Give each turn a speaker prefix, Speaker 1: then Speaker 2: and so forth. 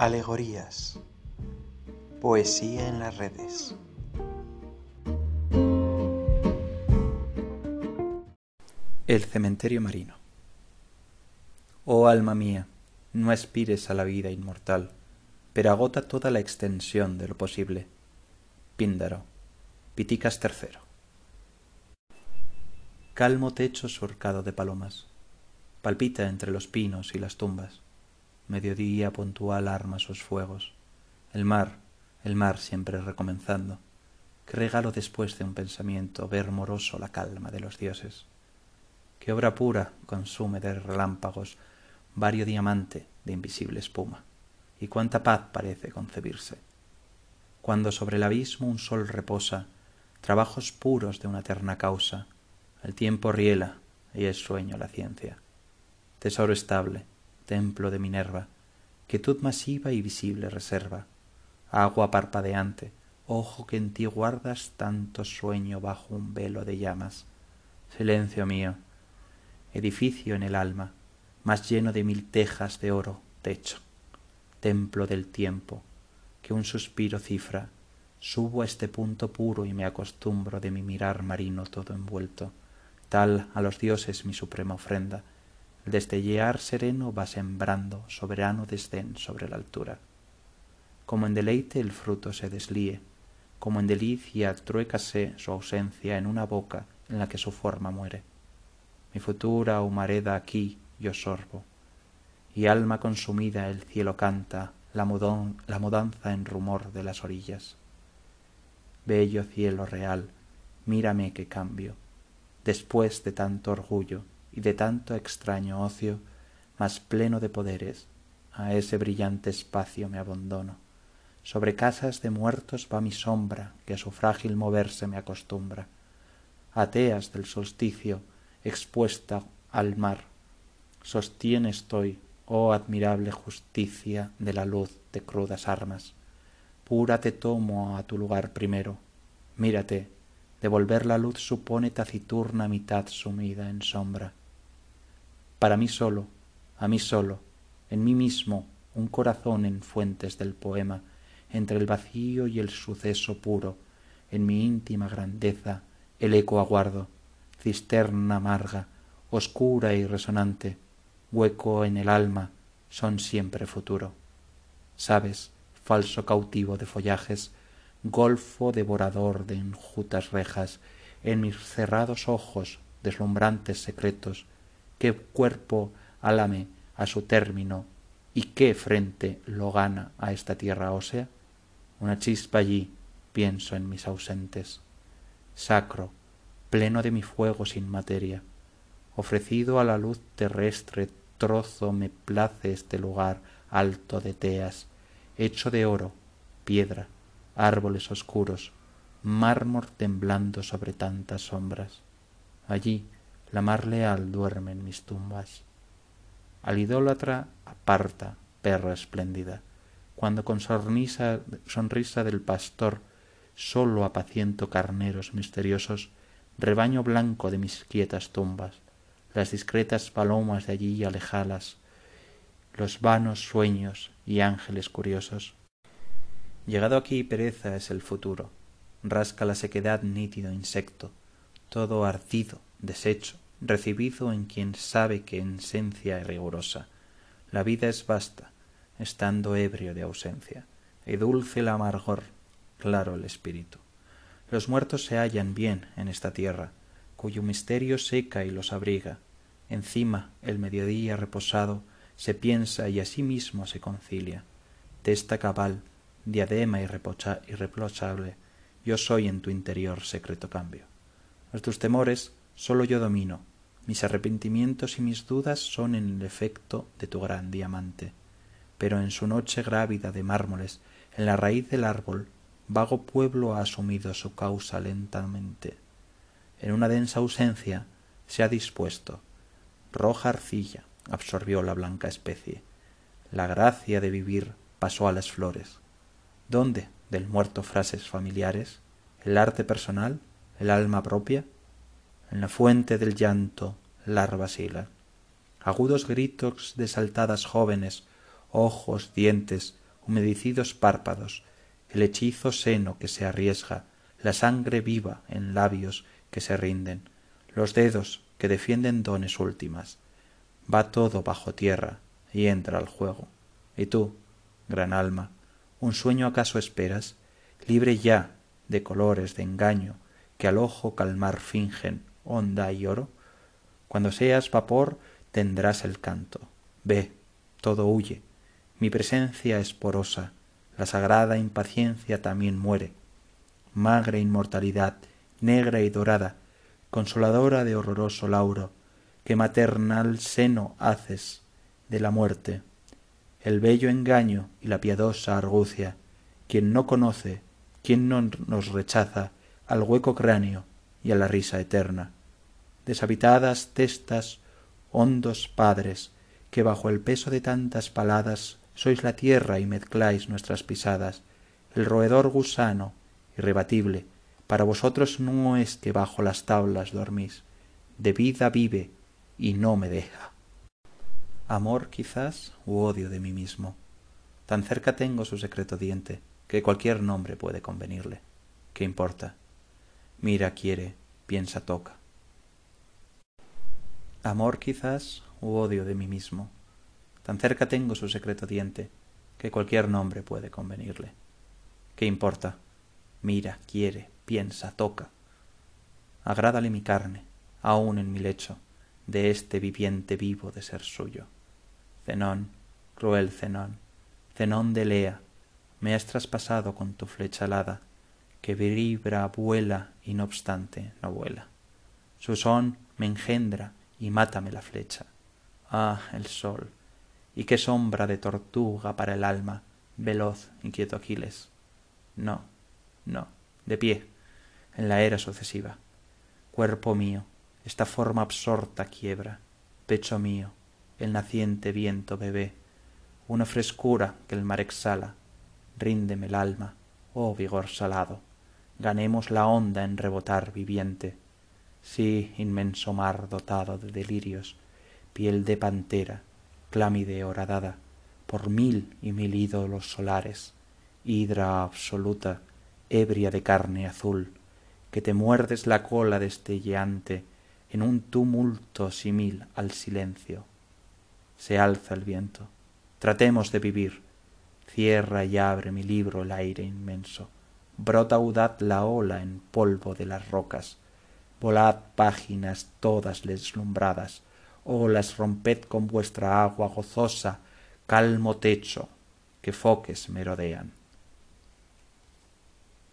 Speaker 1: Alegorías. Poesía en las redes.
Speaker 2: El cementerio marino. Oh alma mía, no aspires a la vida inmortal, pero agota toda la extensión de lo posible. Píndaro, Piticas III. Calmo techo surcado de palomas, palpita entre los pinos y las tumbas mediodía puntual arma sus fuegos. El mar, el mar siempre recomenzando. Qué regalo después de un pensamiento ver moroso la calma de los dioses. Qué obra pura consume de relámpagos vario diamante de invisible espuma. Y cuánta paz parece concebirse. Cuando sobre el abismo un sol reposa, trabajos puros de una eterna causa, el tiempo riela y es sueño la ciencia. Tesoro estable, templo de Minerva, quietud masiva y visible reserva, agua parpadeante, ojo que en ti guardas tanto sueño bajo un velo de llamas, silencio mío, edificio en el alma, más lleno de mil tejas de oro, techo, templo del tiempo, que un suspiro cifra, subo a este punto puro y me acostumbro de mi mirar marino todo envuelto, tal a los dioses mi suprema ofrenda, el destellear sereno va sembrando soberano desdén sobre la altura. Como en deleite el fruto se deslíe, como en delicia truécase su ausencia en una boca en la que su forma muere. Mi futura humareda aquí yo sorbo, y alma consumida el cielo canta la, la mudanza en rumor de las orillas. Bello cielo real, mírame que cambio, después de tanto orgullo, y de tanto extraño ocio, más pleno de poderes, a ese brillante espacio me abandono. Sobre casas de muertos va mi sombra, que a su frágil moverse me acostumbra. Ateas del solsticio, expuesta al mar, sostiene estoy, oh admirable justicia de la luz de crudas armas. Pura te tomo a tu lugar primero. Mírate, devolver la luz supone taciturna mitad sumida en sombra para mí solo, a mí solo, en mí mismo, un corazón en fuentes del poema, entre el vacío y el suceso puro, en mi íntima grandeza, el eco aguardo, cisterna amarga, oscura y resonante, hueco en el alma, son siempre futuro. Sabes, falso cautivo de follajes, golfo devorador de enjutas rejas, en mis cerrados ojos, deslumbrantes secretos, qué cuerpo alame a su término y qué frente lo gana a esta tierra ósea? Una chispa allí, pienso en mis ausentes. Sacro, pleno de mi fuego sin materia, ofrecido a la luz terrestre trozo me place este lugar alto de teas, hecho de oro, piedra, árboles oscuros, mármol temblando sobre tantas sombras. Allí, la mar leal duerme en mis tumbas. Al idólatra aparta, perra espléndida, cuando con sonrisa, sonrisa del pastor sólo apaciento carneros misteriosos, rebaño blanco de mis quietas tumbas, las discretas palomas de allí alejalas, los vanos sueños y ángeles curiosos. Llegado aquí pereza es el futuro, rasca la sequedad nítido insecto, todo ardido, deshecho, recibido en quien sabe que en esencia es rigurosa. La vida es vasta, estando ebrio de ausencia, y dulce el amargor, claro el espíritu. Los muertos se hallan bien en esta tierra, cuyo misterio seca y los abriga. Encima el mediodía reposado se piensa y a sí mismo se concilia. Testa cabal, diadema irreprochable, yo soy en tu interior secreto cambio. A tus temores sólo yo domino, mis arrepentimientos y mis dudas son en el efecto de tu gran diamante. Pero en su noche grávida de mármoles, en la raíz del árbol, vago pueblo ha asumido su causa lentamente. En una densa ausencia se ha dispuesto. Roja arcilla absorbió la blanca especie. La gracia de vivir pasó a las flores. ¿Dónde del muerto frases familiares? ¿El arte personal? ¿El alma propia? en la fuente del llanto larvas Agudos gritos de saltadas jóvenes, ojos, dientes, humedecidos párpados, el hechizo seno que se arriesga, la sangre viva en labios que se rinden, los dedos que defienden dones últimas. Va todo bajo tierra y entra al juego. Y tú, gran alma, ¿un sueño acaso esperas? Libre ya de colores de engaño que al ojo calmar fingen onda y oro. Cuando seas vapor tendrás el canto. Ve, todo huye. Mi presencia es porosa, la sagrada impaciencia también muere. Magre inmortalidad, negra y dorada, consoladora de horroroso lauro, que maternal seno haces de la muerte, el bello engaño y la piadosa argucia, quien no conoce, quien no nos rechaza al hueco cráneo y a la risa eterna. Deshabitadas testas, hondos padres, que bajo el peso de tantas paladas sois la tierra y mezcláis nuestras pisadas, el roedor gusano, irrebatible, para vosotros no es que bajo las tablas dormís, de vida vive y no me deja. Amor quizás u odio de mí mismo. Tan cerca tengo su secreto diente que cualquier nombre puede convenirle. ¿Qué importa? Mira, quiere, piensa, toca. Amor quizás u odio de mí mismo. Tan cerca tengo su secreto diente que cualquier nombre puede convenirle. ¿Qué importa? Mira, quiere, piensa, toca. Agrádale mi carne, aun en mi lecho, de este viviente vivo de ser suyo. Zenón, cruel Zenón, Zenón de Lea, me has traspasado con tu flecha alada, que vibra, vuela y no obstante no vuela. Su son me engendra y mátame la flecha. Ah, el sol, y qué sombra de tortuga para el alma, veloz, inquieto Aquiles. No, no, de pie, en la era sucesiva. Cuerpo mío, esta forma absorta quiebra, pecho mío, el naciente viento bebé, una frescura que el mar exhala, ríndeme el alma, oh vigor salado, ganemos la onda en rebotar viviente. Sí, inmenso mar dotado de delirios, piel de pantera, clámide horadada, por mil y mil ídolos solares, hidra absoluta, ebria de carne azul, que te muerdes la cola destelleante en un tumulto simil al silencio. Se alza el viento. Tratemos de vivir. Cierra y abre mi libro el aire inmenso. Brota audaz la ola en polvo de las rocas. Volad páginas todas deslumbradas. Olas romped con vuestra agua gozosa, calmo techo, que foques merodean.